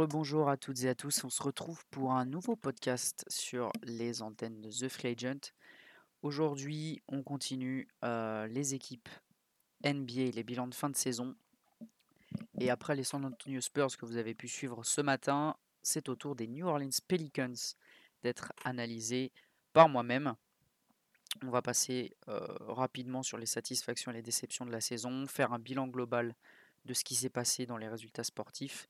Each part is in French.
Rebonjour à toutes et à tous, on se retrouve pour un nouveau podcast sur les antennes de The Free Agent. Aujourd'hui, on continue euh, les équipes NBA, les bilans de fin de saison. Et après les San Antonio Spurs que vous avez pu suivre ce matin, c'est au tour des New Orleans Pelicans d'être analysés par moi-même. On va passer euh, rapidement sur les satisfactions et les déceptions de la saison, faire un bilan global de ce qui s'est passé dans les résultats sportifs,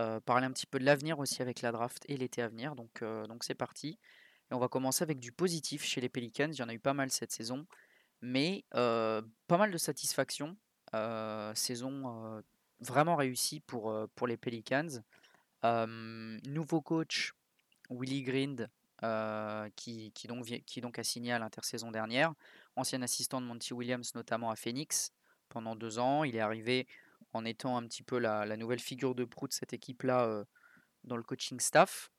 euh, parler un petit peu de l'avenir aussi avec la draft et l'été à venir. Donc euh, donc c'est parti. Et on va commencer avec du positif chez les Pelicans. Il y en a eu pas mal cette saison, mais pas mal de satisfaction. saison vraiment réussie pour, pour les Pelicans. nouveau coach, Willy Grind, qui, qui, donc, qui donc a signé à l'intersaison dernière. Ancien assistant de Monty Williams, notamment à Phoenix, pendant deux ans. Il est arrivé en étant un petit peu la, nouvelle figure de proue de cette équipe-là dans le coaching staff.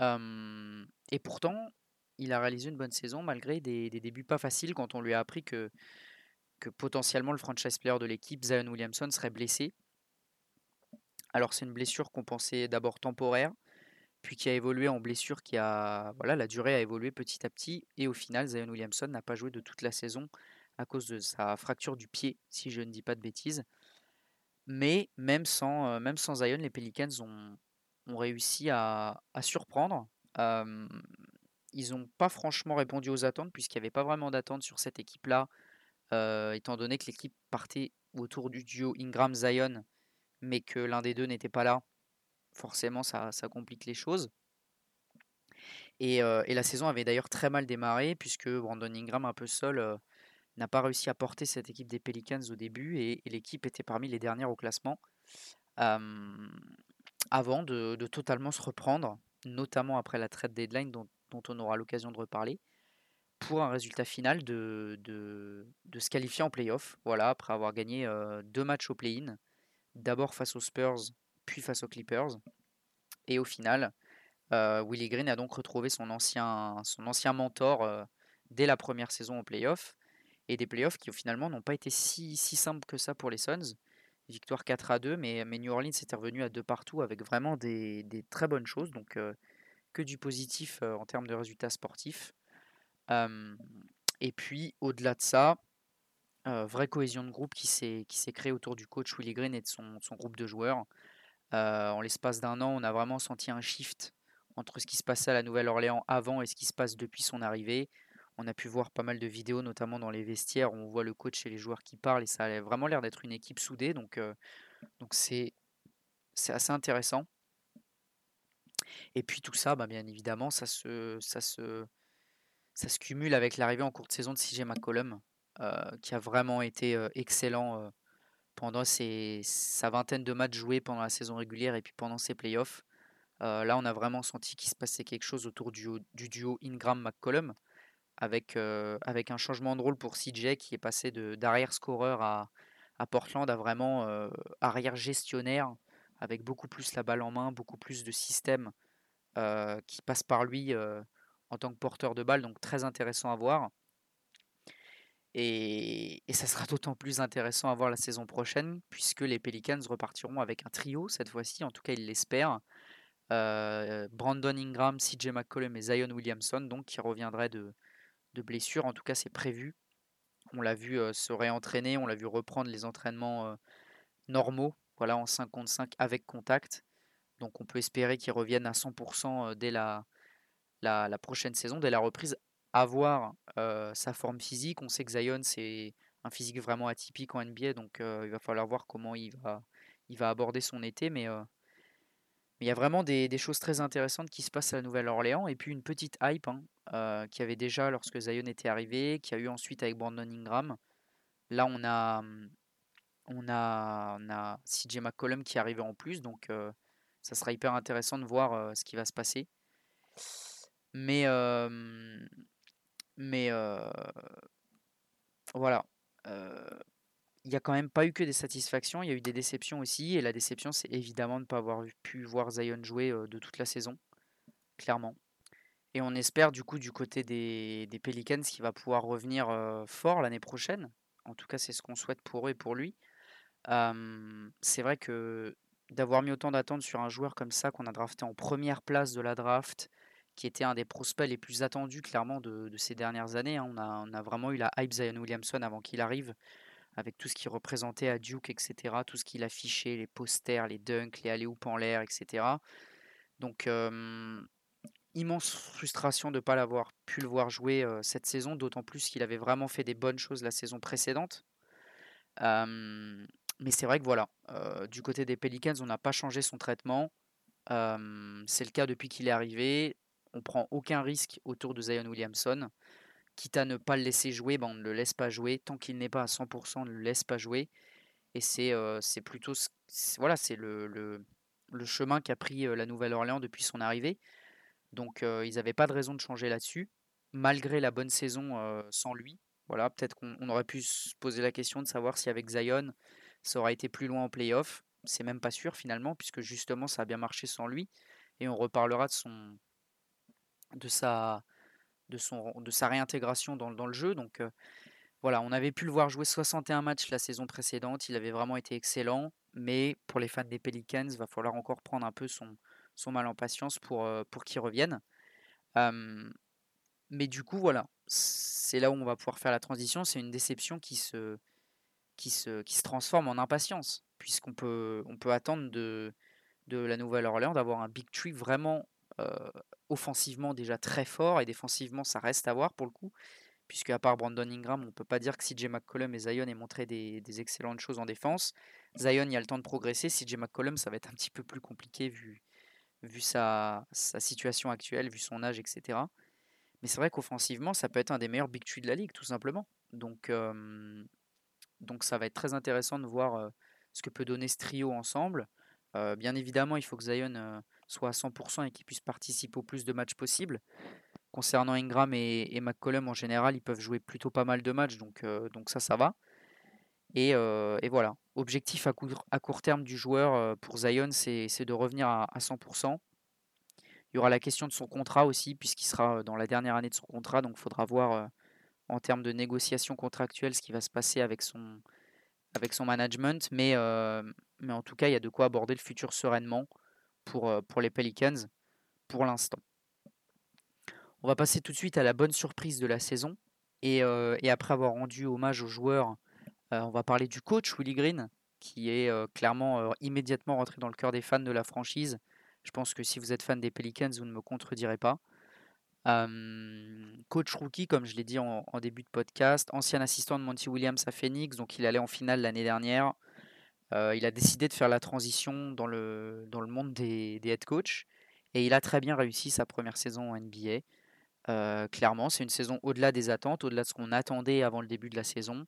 et pourtant, il a réalisé une bonne saison malgré des, débuts pas faciles quand on lui a appris que, que potentiellement le franchise player de l'équipe, Zion Williamson, serait blessé. Alors c'est une blessure qu'on pensait d'abord temporaire, puis qui a évolué en blessure qui a... Voilà, la durée a évolué petit à petit, et au final, Zion Williamson n'a pas joué de toute la saison à cause de sa fracture du pied, si je ne dis pas de bêtises. Mais même sans, Zion, les Pelicans ont, réussi à, surprendre. ils n'ont pas franchement répondu aux attentes, puisqu'il n'y avait pas vraiment d'attente sur cette équipe-là, étant donné que l'équipe partait autour du duo Ingram-Zion, mais que l'un des deux n'était pas là. Forcément, ça, complique les choses. Et la saison avait d'ailleurs très mal démarré, puisque Brandon Ingram, un peu seul, n'a pas réussi à porter cette équipe des Pelicans au début et, l'équipe était parmi les dernières au classement avant de, totalement se reprendre, notamment après la trade deadline dont, on aura l'occasion de reparler, pour un résultat final de, se qualifier en playoff, voilà, après avoir gagné deux matchs au play-in, d'abord face aux Spurs, puis face aux Clippers. Et au final, Willie Green a donc retrouvé son ancien, mentor dès la première saison au playoff et des playoffs qui finalement n'ont pas été si, si simples que ça pour les Suns. Victoire 4 à 2, mais, New Orleans était revenu à deux partout avec vraiment des, des très bonnes choses, donc que du positif en termes de résultats sportifs. et puis au-delà de ça, vraie cohésion de groupe qui s'est créée autour du coach Willie Green et de son, son groupe de joueurs. en l'espace d'un an, on a vraiment senti un shift entre ce qui se passait à la Nouvelle-Orléans avant et ce qui se passe depuis son arrivée. On a pu voir pas mal de vidéos, notamment dans les vestiaires, où on voit le coach et les joueurs qui parlent, et ça a vraiment l'air d'être une équipe soudée, donc c'est assez intéressant. Et puis tout ça, bah, bien évidemment, ça se, cumule avec l'arrivée en cours de saison de CJ McCollum, qui a vraiment été excellent pendant sa vingtaine de matchs joués pendant la saison régulière et puis pendant ses playoffs. là, on a vraiment senti qu'il se passait quelque chose autour du, du duo Ingram-McCollum avec, euh, avec un changement de rôle pour CJ qui est passé d'arrière scoreur à, à, Portland à vraiment euh, arrière gestionnaire avec beaucoup plus la balle en main, beaucoup plus de systèmes euh, qui passent par lui en tant que porteur de balle, donc très intéressant à voir. Et, et ça sera d'autant plus intéressant à voir la saison prochaine, puisque les Pelicans repartiront avec un trio cette fois-ci, en tout cas ils l'espèrent. Brandon Ingram, CJ McCollum et Zion Williamson, donc qui reviendraient de, de blessure. En tout cas, c'est prévu. On l'a vu se réentraîner, on l'a vu reprendre les entraînements normaux, voilà, en 5 contre 5 avec contact. Donc on peut espérer qu'il revienne à 100% dès la, prochaine saison, dès la reprise. Avoir sa forme physique. On sait que Zion, c'est un physique vraiment atypique en NBA, donc il va falloir voir comment il va, il va aborder son été. Mais mais il y a vraiment des, choses très intéressantes qui se passent à la Nouvelle-Orléans. Et puis une petite hype hein, euh, qui avait déjà lorsque Zion était arrivé, qui a eu ensuite avec Brandon Ingram. Là, on a, on a, on a CJ McCollum qui est arrivé en plus. Donc euh, ça sera hyper intéressant de voir euh, ce qui va se passer. Mais, mais voilà il n'y a quand même pas eu que des satisfactions, il y a eu des déceptions aussi. Et la déception, c'est évidemment de ne pas avoir pu voir Zion jouer de toute la saison, clairement. Et on espère du coup du côté des, des Pelicans qu'il va pouvoir revenir fort l'année prochaine. En tout cas, c'est ce qu'on souhaite pour eux et pour lui. c'est vrai que d'avoir mis autant d'attentes sur un joueur comme ça qu'on a drafté en première place de la draft, qui était un des prospects les plus attendus clairement de, ces dernières années. Hein. On, a, on, a, vraiment eu la hype Zion Williamson avant qu'il arrive, avec tout ce qu'il représentait à Duke, etc. Tout ce qu'il affichait, les posters, les dunks, les alley en l'air, etc. Donc, immense frustration de ne pas l'avoir pu le voir jouer cette saison, d'autant plus qu'il avait vraiment fait des bonnes choses la saison précédente. mais c'est vrai que voilà, du côté des Pelicans, on n'a pas changé son traitement. c'est le cas depuis qu'il est arrivé on prend aucun risque autour de Zion Williamson. Quitte à ne pas le laisser jouer, ben on ne le laisse pas jouer. Tant qu'il n'est pas à 100%, on ne le laisse pas jouer. Et c'est plutôt voilà, c'est le, chemin qu'a pris la Nouvelle-Orléans depuis son arrivée. Donc ils n'avaient pas de raison de changer là-dessus, malgré la bonne saison sans lui. Voilà, peut-être qu'on aurait pu se poser la question de savoir si avec Zion, ça aurait été plus loin en playoff. C'est même pas sûr finalement, puisque justement ça a bien marché sans lui. Et on reparlera de son, de sa, de son, de sa réintégration dans, dans le jeu. Donc voilà, on avait pu le voir jouer 61 matchs la saison précédente. Il avait vraiment été excellent. Mais pour les fans des Pelicans, il va falloir encore prendre un peu son, son mal en patience pour, pour qu'il revienne. mais du coup, voilà, c'est là où on va pouvoir faire la transition. C'est une déception qui se, qui se, qui se transforme en impatience, puisqu'on peut, on peut attendre de, de la Nouvelle-Orléans d'avoir un Big Tree vraiment offensivement déjà très fort et défensivement ça reste à voir pour le coup. Puisque à part Brandon Ingram, on ne peut pas dire que CJ McCollum et Zion aient montré des, excellentes choses en défense. Zion, il y a le temps de progresser. CJ McCollum, ça va être un petit peu plus compliqué vu, vu sa, situation actuelle, vu son âge, etc. Mais c'est vrai qu'offensivement, ça peut être un des meilleurs big three de la ligue, tout simplement. Donc, ça va être très intéressant de voir ce que peut donner ce trio ensemble. bien évidemment, il faut que Zion soit à 100% et qu'ils puissent participer au plus de matchs possible. Concernant Ingram et, McCollum, en général, ils peuvent jouer plutôt pas mal de matchs, donc, donc ça, ça va. Et, voilà. Objectif à court, terme du joueur pour Zion, c'est de revenir à, 100%. Il y aura la question de son contrat aussi, puisqu'il sera dans la dernière année de son contrat, donc il faudra voir en termes de négociation contractuelle ce qui va se passer avec son, management. Mais, en tout cas, il y a de quoi aborder le futur sereinement pour, les Pelicans pour l'instant. On va passer tout de suite à la bonne surprise de la saison. Et, et après avoir rendu hommage aux joueurs, on va parler du coach Willy Green, qui est clairement immédiatement rentré dans le cœur des fans de la franchise. Je pense que si vous êtes fan des Pelicans, vous ne me contredirez pas. coach rookie, comme je l'ai dit en, début de podcast, ancien assistant de Monty Williams à Phoenix, donc il allait en finale l'année dernière. Euh, il a décidé de faire la transition dans le, monde des, head coach et il a très bien réussi sa première saison en NBA. Euh, clairement, c'est une saison au-delà des attentes, au-delà de ce qu'on attendait avant le début de la saison.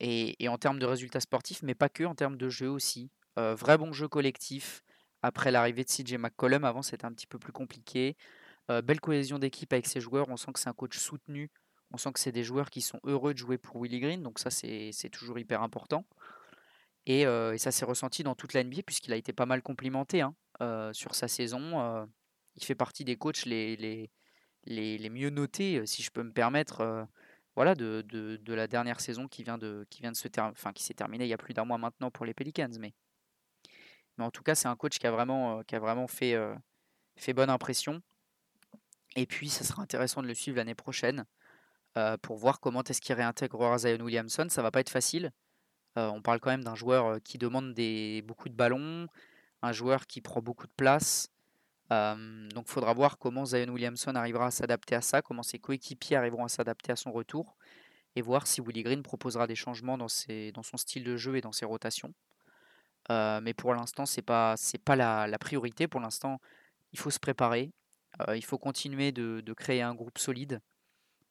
Et, en termes de résultats sportifs, mais pas que, en termes de jeu aussi. Vrai bon jeu collectif après l'arrivée de CJ McCollum. Avant, c'était un petit peu plus compliqué. belle cohésion d'équipe avec ses joueurs. On sent que c'est un coach soutenu on sent que c'est des joueurs qui sont heureux de jouer pour Willy Green, donc ça c'est toujours hyper important. Et, ça s'est ressenti dans toute la NBA puisqu'il a été pas mal complimenté hein, sur sa saison. Il fait partie des coachs les, mieux notés, si je peux me permettre, voilà, de, la dernière saison qui vient de, qui se enfin, qui s'est terminée il y a plus d'un mois maintenant pour les Pelicans. Mais, en tout cas, c'est un coach qui a vraiment, a vraiment fait, bonne impression. Et puis, ça sera intéressant de le suivre l'année prochaine. Euh, pour voir comment est-ce qu'il réintégrera Zion Williamson. Ça va pas être facile. Euh, on parle quand même d'un joueur euh, qui demande beaucoup de ballons, un joueur qui prend beaucoup de place. Donc il faudra voir comment Zion Williamson arrivera à s'adapter à ça, comment ses coéquipiers arriveront à s'adapter à son retour, et voir si Willy Green proposera des changements dans, son style de jeu et dans ses rotations. mais pour l'instant, ce n'est pas, la, priorité. Pour l'instant, il faut se préparer. il faut continuer de, de, créer un groupe solide.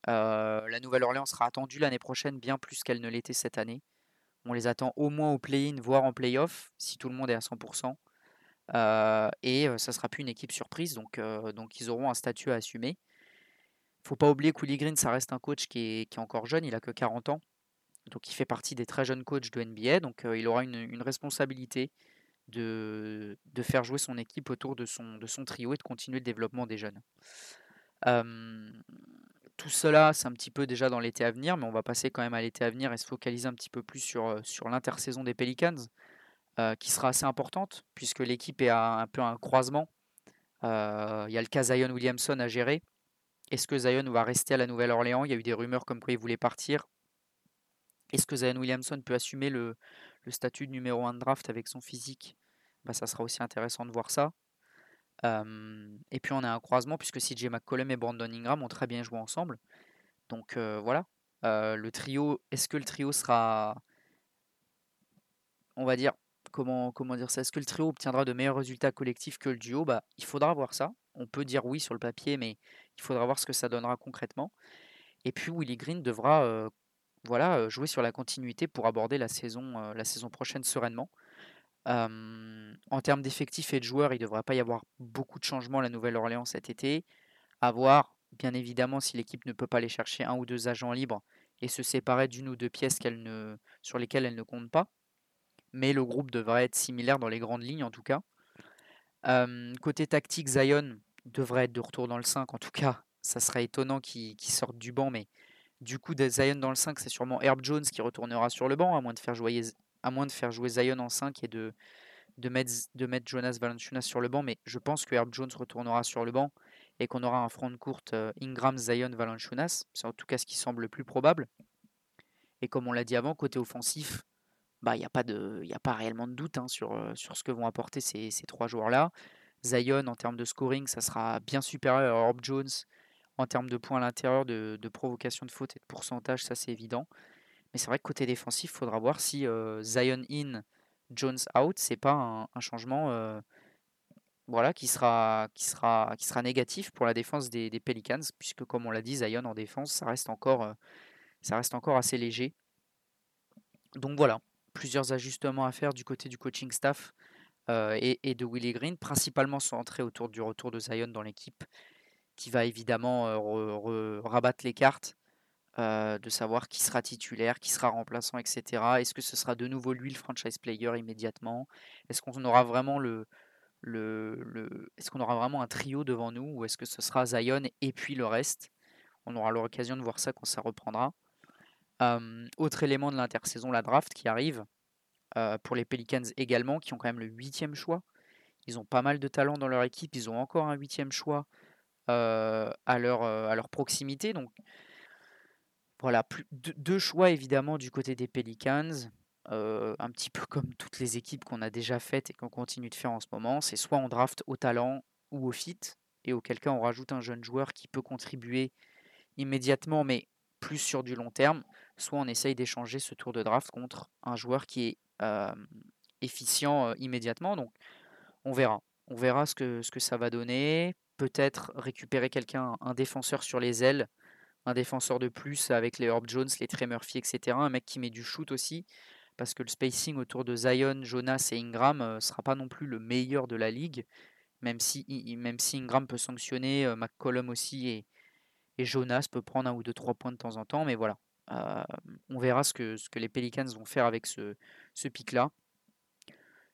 La Nouvelle-Orléans sera attendue l'année prochaine bien plus qu'elle ne l'était cette année. On les attend au moins au play-in, voire en play-off, si tout le monde est à 100%. Et ça ne sera plus une équipe surprise, donc, ils auront un statut à assumer. Il faut pas oublier que Willy Green, ça reste un coach qui est, encore jeune, il a que 40 ans. Donc il fait partie des très jeunes coachs de NBA, donc il aura une, responsabilité de, faire jouer son équipe autour de son, trio et de continuer le développement des jeunes tout cela, c'est un petit peu déjà dans l'été à venir, mais on va passer quand même à l'été à venir et se focaliser un petit peu plus sur l'intersaison des Pelicans. Qui sera assez importante, puisque l'équipe est un peu un croisement. Il y a le cas Zion Williamson à gérer. Est-ce que Zion va rester à la Nouvelle-Orléans? Il y a eu des rumeurs comme quoi il voulait partir. Est-ce que Zion Williamson peut assumer le, statut de numéro 1 de draft avec son physique? Bah, Ça sera aussi intéressant de voir ça. et puis on a un croisement puisque CJ McCollum et Brandon Ingram ont très bien joué ensemble. Donc voilà. le trio, est-ce que le trio sera, on va dire, comment, dire ça? Est-ce que le trio obtiendra de meilleurs résultats collectifs que le duo? Bah, Il faudra voir ça. On peut dire oui sur le papier, mais il faudra voir ce que ça donnera concrètement. Et puis Willy Green devra voilà, jouer sur la continuité pour aborder la saison, saison prochaine sereinement. en termes d'effectifs et de joueurs, il ne devrait pas y avoir beaucoup de changements à la Nouvelle-Orléans cet été. À voir, bien évidemment, si l'équipe ne peut pas aller chercher un ou deux agents libres et se séparer d'une ou deux pièces sur lesquelles elle ne compte pas. Mais le groupe devrait être similaire dans les grandes lignes en tout cas. côté tactique, Zion devrait être de retour dans le 5. En tout cas, ça serait étonnant qu'il sorte du banc, mais du coup, Zion dans le 5, c'est sûrement Herb Jones qui retournera sur le banc, à moins de faire jouer, à Zion en 5 et de, de mettre Jonas Valanciunas sur le banc. Mais je pense que Herb Jones retournera sur le banc et qu'on aura un front de courte euh, Ingram, Zion, Valanciunas. C'est en tout cas ce qui semble le plus probable. Et comme on l'a dit avant, côté offensif, bah, il n'y a, pas a pas réellement de doute hein, sur, sur ce que vont apporter ces, ces trois joueurs-là. Zion, en termes de scoring, ça sera bien supérieur à Herb Jones en termes de points à l'intérieur, de, provocation de faute et de pourcentage, ça c'est évident. Mais c'est vrai que côté défensif, il faudra voir si Zion in, Jones out, c'est pas un, changement voilà, qui, sera, qui, sera, qui sera négatif pour la défense des, Pelicans, puisque comme on l'a dit, Zion en défense, ça reste encore, ça reste encore assez léger. Donc voilà, plusieurs ajustements à faire du côté du coaching staff et, et, de Willie Green, principalement centrés autour du retour de Zion dans l'équipe qui va évidemment rabattre les cartes, de savoir qui sera titulaire, qui sera remplaçant, etc. Est-ce que ce sera de nouveau lui le franchise player immédiatement? Est-ce qu'on aura vraiment le, le, est-ce qu'on aura vraiment un trio devant nous ou est-ce que ce sera Zion et puis le reste? On aura l'occasion de voir ça quand ça reprendra. Autre élément de l'intersaison, la draft qui arrive pour les Pelicans également, qui ont quand même le huitième choix. Ils ont pas mal de talent dans leur équipe, ils ont encore un huitième choix à, leur, à leur proximité. Donc voilà, plus, deux, choix évidemment du côté des Pelicans. un petit peu comme toutes les équipes qu'on a déjà faites et qu'on continue de faire en ce moment, c'est soit on draft au talent ou au fit, et auquel cas on rajoute un jeune joueur qui peut contribuer immédiatement, mais plus sur du long terme, soit on essaye d'échanger ce tour de draft contre un joueur qui est efficient immédiatement. Donc on verra. On verra ce que, ça va donner peut-être récupérer quelqu'un, un défenseur sur les ailes, un défenseur de plus avec les Herb Jones, les Trey Murphy, etc. Un mec qui met du shoot aussi, parce que le spacing autour de Zion, Jonas et Ingram ne sera pas non plus le meilleur de la ligue, même si, Ingram peut sanctionner, McCollum aussi et, et, Jonas peut prendre un ou deux, trois points de temps en temps, mais voilà. On verra ce que, les Pelicans vont faire avec ce, pic-là.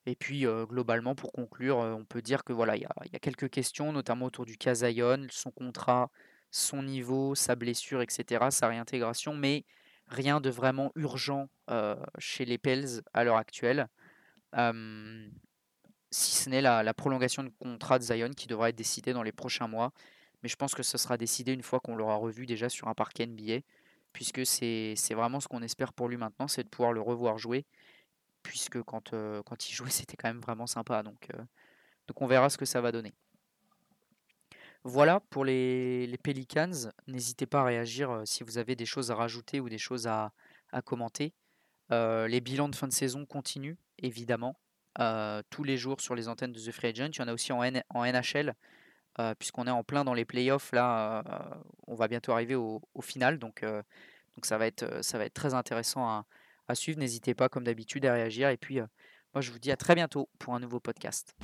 Et puis globalement, pour conclure, on peut dire que voilà, il y, a quelques questions, notamment autour du cas son contrat, son niveau, sa blessure, etc., sa réintégration, mais rien de vraiment urgent chez les Pels à l'heure actuelle. si ce n'est la, prolongation de contrat de Zion qui devra être décidée dans les prochains mois. Mais je pense que ce sera décidé une fois qu'on l'aura revu déjà sur un parquet NBA, puisque c'est vraiment ce qu'on espère pour lui maintenant, c'est de pouvoir le revoir jouer puisque quand, quand il jouait, c'était quand même vraiment sympa. Donc, donc on verra ce que ça va donner. Voilà pour les, les Pelicans. N'hésitez pas à réagir si vous avez des choses à rajouter ou des choses à, à commenter. les bilans de fin de saison continuent, évidemment, tous les jours sur les antennes de The Free Agent. Il y en a aussi en, en NHL, puisqu'on est en plein dans les playoffs. Là, on va bientôt arriver au, final. Donc, ça, va être, très intéressant à, suivre. N'hésitez pas, comme d'habitude, à réagir. Et puis, moi, je vous dis à très bientôt pour un nouveau podcast.